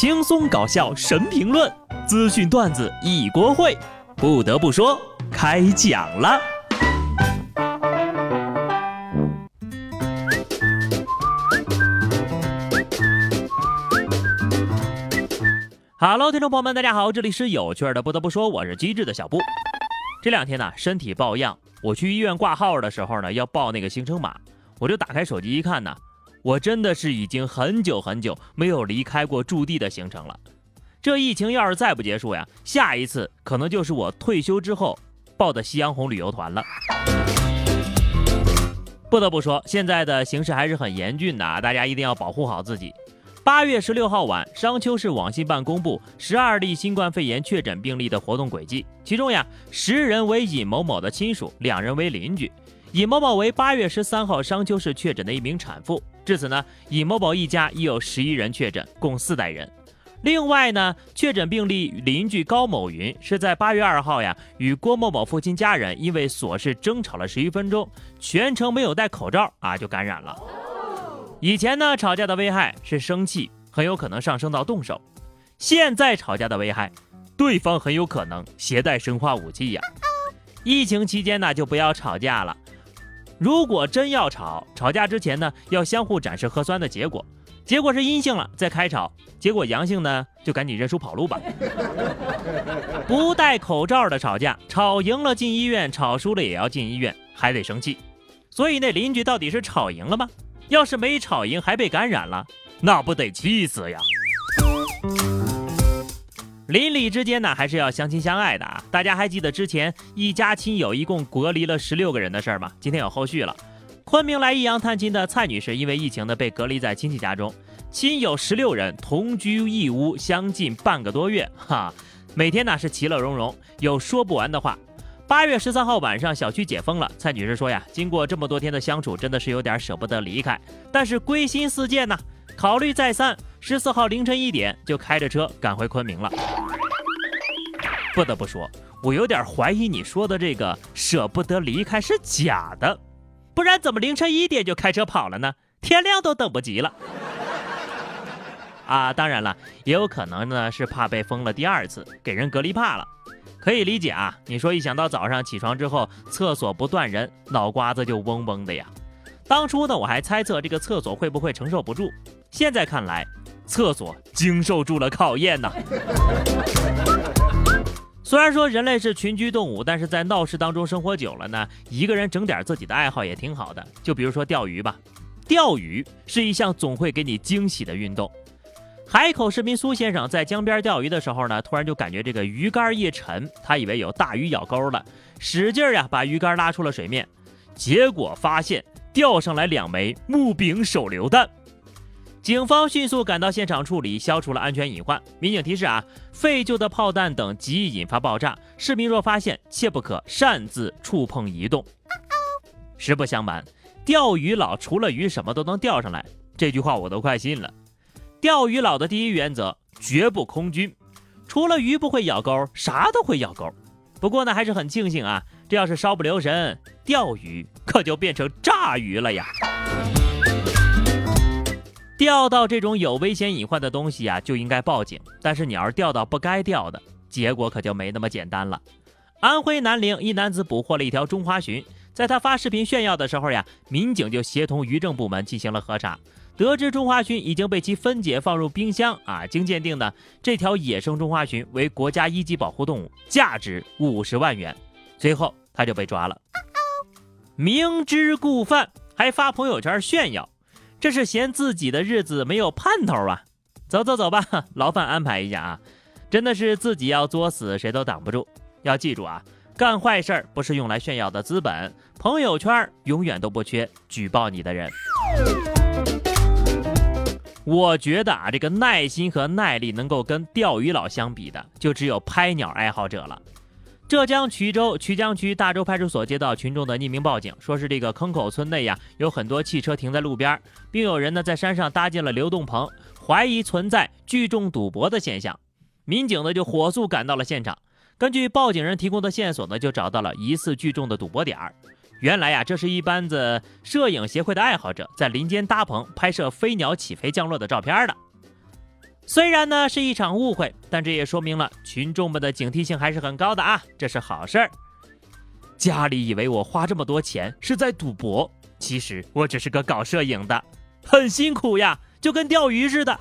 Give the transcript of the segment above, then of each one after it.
轻松搞笑神评论，资讯段子一锅烩。不得不说，开讲了。Hello，听众朋友们，大家好，这里是有趣的。不得不说，我是机智的小布。这两天呢，身体抱恙，我去医院挂号的时候呢，要报那个行程码，我就打开手机一看呢。我真的是已经很久很久没有离开过驻地的行程了。这疫情要是再不结束呀，下一次可能就是我退休之后报的夕阳红旅游团了。不得不说，现在的形势还是很严峻的啊，大家一定要保护好自己。八月十六号晚，商丘市网信办公布十二例新冠肺炎确诊病例的活动轨迹，其中呀，十人为尹某某的亲属，两人为邻居。尹某某为八月十三号商丘市确诊的一名产妇。至此呢，尹某某一家已有十一人确诊，共四代人。另外呢，确诊病例邻居高某云是在八月二号呀，与郭某某父亲家人因为琐事争吵了十一分钟，全程没有戴口罩啊，就感染了。以前呢，吵架的危害是生气，很有可能上升到动手；现在吵架的危害，对方很有可能携带生化武器呀。疫情期间呢，就不要吵架了。如果真要吵，吵架之前呢，要相互展示核酸的结果，结果是阴性了再开吵，结果阳性呢，就赶紧认输跑路吧。不戴口罩的吵架，吵赢了进医院，吵输了也要进医院，还得生气。所以那邻居到底是吵赢了吗？要是没吵赢还被感染了，那不得气死呀！邻里之间呢，还是要相亲相爱的啊！大家还记得之前一家亲友一共隔离了十六个人的事儿吗？今天有后续了。昆明来益阳探亲的蔡女士，因为疫情呢被隔离在亲戚家中，亲友十六人同居一屋，相近半个多月，哈，每天呢是其乐融融，有说不完的话。八月十三号晚上，小区解封了，蔡女士说呀，经过这么多天的相处，真的是有点舍不得离开，但是归心似箭呐。考虑再三，十四号凌晨一点就开着车赶回昆明了。不得不说，我有点怀疑你说的这个舍不得离开是假的，不然怎么凌晨一点就开车跑了呢？天亮都等不及了。啊，当然了，也有可能呢是怕被封了第二次，给人隔离怕了，可以理解啊。你说一想到早上起床之后厕所不断人，脑瓜子就嗡嗡的呀。当初呢，我还猜测这个厕所会不会承受不住。现在看来，厕所经受住了考验呐。虽然说人类是群居动物，但是在闹市当中生活久了呢，一个人整点自己的爱好也挺好的。就比如说钓鱼吧，钓鱼是一项总会给你惊喜的运动。海口市民苏先生在江边钓鱼的时候呢，突然就感觉这个鱼竿一沉，他以为有大鱼咬钩了，使劲呀把鱼竿拉出了水面，结果发现。钓上来两枚木柄手榴弹，警方迅速赶到现场处理，消除了安全隐患。民警提示啊，废旧的炮弹等极易引发爆炸，市民若发现，切不可擅自触碰移动。实不相瞒，钓鱼佬除了鱼什么都能钓上来，这句话我都快信了。钓鱼佬的第一原则，绝不空军，除了鱼不会咬钩，啥都会咬钩。不过呢，还是很庆幸啊。这要是稍不留神，钓鱼可就变成炸鱼了呀！钓到这种有危险隐患的东西呀，就应该报警。但是你要是钓到不该钓的，结果可就没那么简单了。安徽南陵一男子捕获了一条中华鲟，在他发视频炫耀的时候呀，民警就协同渔政部门进行了核查，得知中华鲟已经被其分解放入冰箱啊。经鉴定呢，这条野生中华鲟为国家一级保护动物，价值五十万元。随后他就被抓了，明知故犯还发朋友圈炫耀，这是嫌自己的日子没有盼头啊！走走走吧，牢饭安排一下啊！真的是自己要作死，谁都挡不住。要记住啊，干坏事儿不是用来炫耀的资本，朋友圈永远都不缺举报你的人。我觉得啊，这个耐心和耐力能够跟钓鱼佬相比的，就只有拍鸟爱好者了。浙江衢州衢江区大洲派出所接到群众的匿名报警，说是这个坑口村内呀有很多汽车停在路边，并有人呢在山上搭建了流动棚，怀疑存在聚众赌博的现象。民警呢就火速赶到了现场，根据报警人提供的线索呢，就找到了疑似聚众的赌博点儿。原来呀，这是一班子摄影协会的爱好者在林间搭棚拍摄飞鸟起飞降落的照片的。虽然呢是一场误会，但这也说明了群众们的警惕性还是很高的啊，这是好事儿。家里以为我花这么多钱是在赌博，其实我只是个搞摄影的，很辛苦呀，就跟钓鱼似的。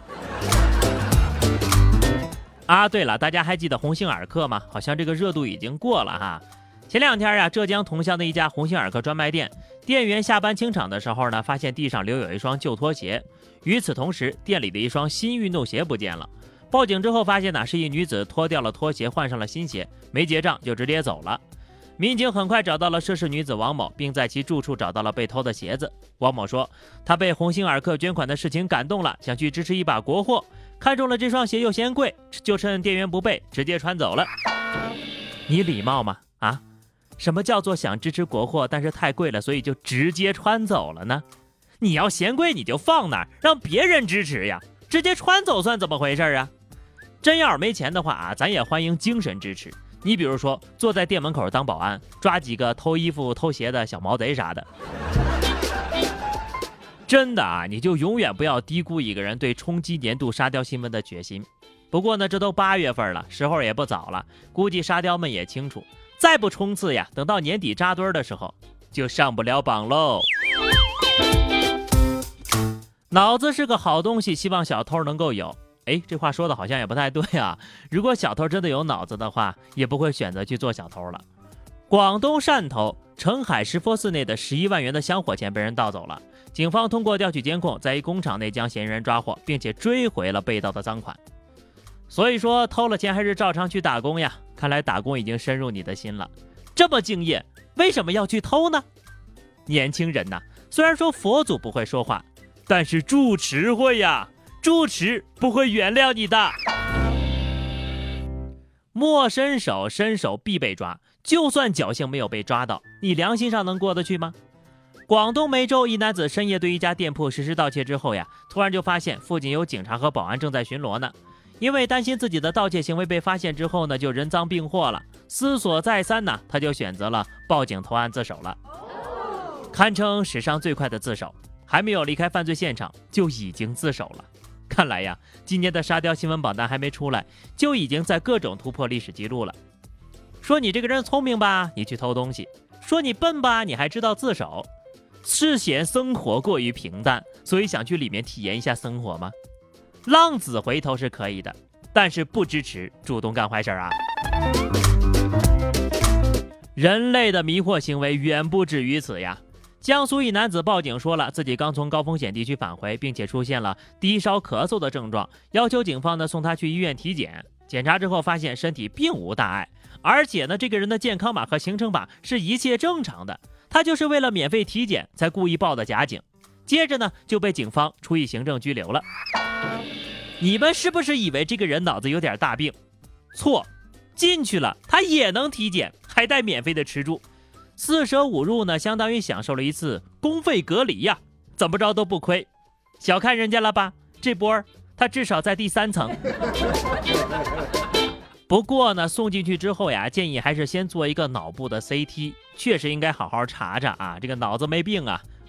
啊，对了，大家还记得鸿星尔克吗？好像这个热度已经过了哈。前两天呀，浙江桐乡的一家鸿星尔克专卖店店员下班清场的时候呢，发现地上留有一双旧拖鞋，与此同时，店里的一双新运动鞋不见了。报警之后发现呢，是一女子脱掉了拖鞋，换上了新鞋，没结账就直接走了。民警很快找到了涉事女子王某，并在其住处找到了被偷的鞋子。王某说，他被鸿星尔克捐款的事情感动了，想去支持一把国货，看中了这双鞋又嫌贵，就趁店员不备，直接穿走了。你礼貌吗？啊？什么叫做想支持国货，但是太贵了，所以就直接穿走了呢？你要嫌贵，你就放那儿，让别人支持呀。直接穿走算怎么回事啊？真要是没钱的话啊，咱也欢迎精神支持。你比如说，坐在店门口当保安，抓几个偷衣服、偷鞋的小毛贼啥的。真的啊，你就永远不要低估一个人对冲击年度沙雕新闻的决心。不过呢，这都八月份了，时候也不早了，估计沙雕们也清楚，再不冲刺呀，等到年底扎堆的时候，就上不了榜喽。脑子是个好东西，希望小偷能够有。哎，这话说的好像也不太对啊！如果小偷真的有脑子的话，也不会选择去做小偷了。广东汕头澄海石佛寺内的十一万元的香火钱被人盗走了，警方通过调取监控，在一工厂内将嫌疑人抓获，并且追回了被盗的赃款。所以说，偷了钱还是照常去打工呀！看来打工已经深入你的心了。这么敬业，为什么要去偷呢？年轻人呐，虽然说佛祖不会说话，但是住持会呀。住持不会原谅你的，莫伸手，伸手必被抓。就算侥幸没有被抓到，你良心上能过得去吗？广东梅州一男子深夜对一家店铺实施盗窃之后呀，突然就发现附近有警察和保安正在巡逻呢。因为担心自己的盗窃行为被发现之后呢，就人赃并获了。思索再三呢，他就选择了报警投案自首了，堪称史上最快的自首，还没有离开犯罪现场就已经自首了。看来呀，今年的沙雕新闻榜单还没出来，就已经在各种突破历史记录了。说你这个人聪明吧，你去偷东西；说你笨吧，你还知道自首。是嫌生活过于平淡，所以想去里面体验一下生活吗？浪子回头是可以的，但是不支持主动干坏事啊。人类的迷惑行为远不止于此呀。江苏一男子报警说了自己刚从高风险地区返回，并且出现了低烧、咳嗽的症状，要求警方呢送他去医院体检。检查之后发现身体并无大碍，而且呢这个人的健康码和行程码是一切正常的，他就是为了免费体检才故意报的假警。接着呢就被警方处以行政拘留了。你们是不是以为这个人脑子有点大病？错，进去了他也能体检，还带免费的吃住。四舍五入呢，相当于享受了一次公费隔离呀，怎么着都不亏。小看人家了吧？这波他至少在第三层。不过呢，送进去之后呀，建议还是先做一个脑部的 CT，确实应该好好查查啊，这个脑子没病啊。